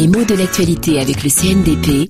Les mots de l'actualité avec le CNDP.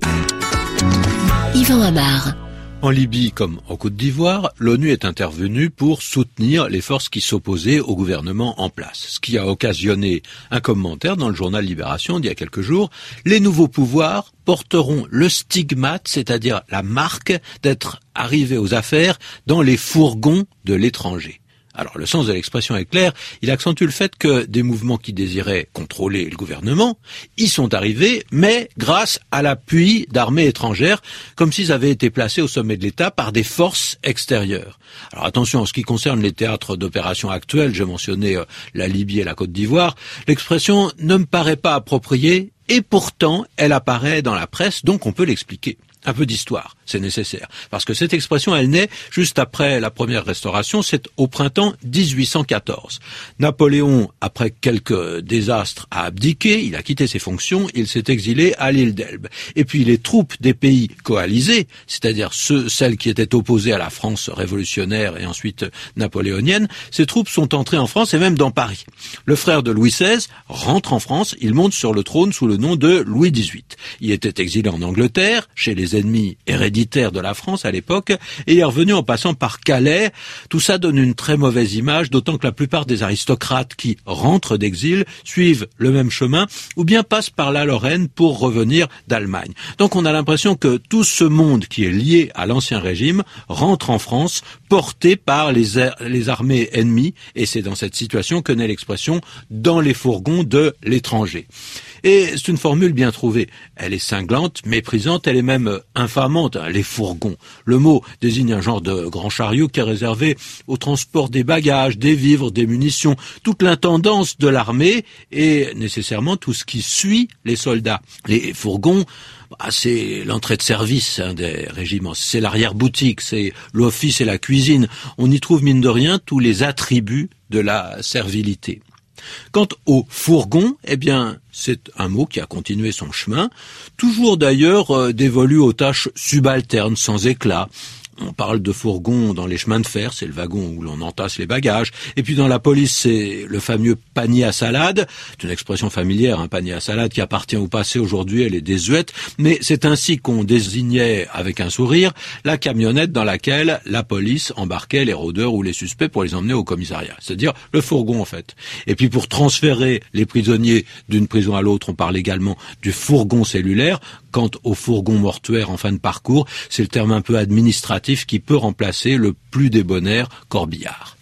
Yvan Amar. En Libye comme en Côte d'Ivoire, l'ONU est intervenue pour soutenir les forces qui s'opposaient au gouvernement en place, ce qui a occasionné un commentaire dans le journal Libération d'il y a quelques jours. Les nouveaux pouvoirs porteront le stigmate, c'est-à-dire la marque d'être arrivés aux affaires dans les fourgons de l'étranger. Alors le sens de l'expression est clair, il accentue le fait que des mouvements qui désiraient contrôler le gouvernement y sont arrivés, mais grâce à l'appui d'armées étrangères, comme s'ils avaient été placés au sommet de l'État par des forces extérieures. Alors attention, en ce qui concerne les théâtres d'opération actuels, j'ai mentionné euh, la Libye et la Côte d'Ivoire, l'expression ne me paraît pas appropriée et pourtant elle apparaît dans la presse, donc on peut l'expliquer un peu d'histoire, c'est nécessaire. Parce que cette expression, elle naît juste après la première restauration, c'est au printemps 1814. Napoléon, après quelques désastres, a abdiqué, il a quitté ses fonctions, il s'est exilé à l'île d'Elbe. Et puis les troupes des pays coalisés, c'est-à-dire ceux, celles qui étaient opposées à la France révolutionnaire et ensuite napoléonienne, ces troupes sont entrées en France et même dans Paris. Le frère de Louis XVI rentre en France, il monte sur le trône sous le nom de Louis XVIII. Il était exilé en Angleterre, chez les ennemis héréditaires de la France à l'époque, et est revenu en passant par Calais. Tout ça donne une très mauvaise image, d'autant que la plupart des aristocrates qui rentrent d'exil suivent le même chemin, ou bien passent par la Lorraine pour revenir d'Allemagne. Donc on a l'impression que tout ce monde qui est lié à l'ancien régime rentre en France porté par les, les armées ennemies, et c'est dans cette situation que naît l'expression dans les fourgons de l'étranger. Et c'est une formule bien trouvée. Elle est cinglante, méprisante, elle est même infamante, hein, les fourgons. Le mot désigne un genre de grand chariot qui est réservé au transport des bagages, des vivres, des munitions, toute l'intendance de l'armée et nécessairement tout ce qui suit les soldats. Les fourgons, bah, c'est l'entrée de service hein, des régiments, c'est l'arrière-boutique, c'est l'office et la cuisine. On y trouve mine de rien tous les attributs de la servilité. Quant au fourgon, eh bien, c'est un mot qui a continué son chemin, toujours d'ailleurs euh, dévolu aux tâches subalternes sans éclat, on parle de fourgon dans les chemins de fer, c'est le wagon où l'on entasse les bagages. Et puis dans la police, c'est le fameux panier à salade. C'est une expression familière, un panier à salade qui appartient au passé. Aujourd'hui, elle est désuète. Mais c'est ainsi qu'on désignait, avec un sourire, la camionnette dans laquelle la police embarquait les rôdeurs ou les suspects pour les emmener au commissariat. C'est-à-dire le fourgon, en fait. Et puis pour transférer les prisonniers d'une prison à l'autre, on parle également du fourgon cellulaire. Quant au fourgon mortuaire en fin de parcours, c'est le terme un peu administratif qui peut remplacer le plus débonnaire corbillard.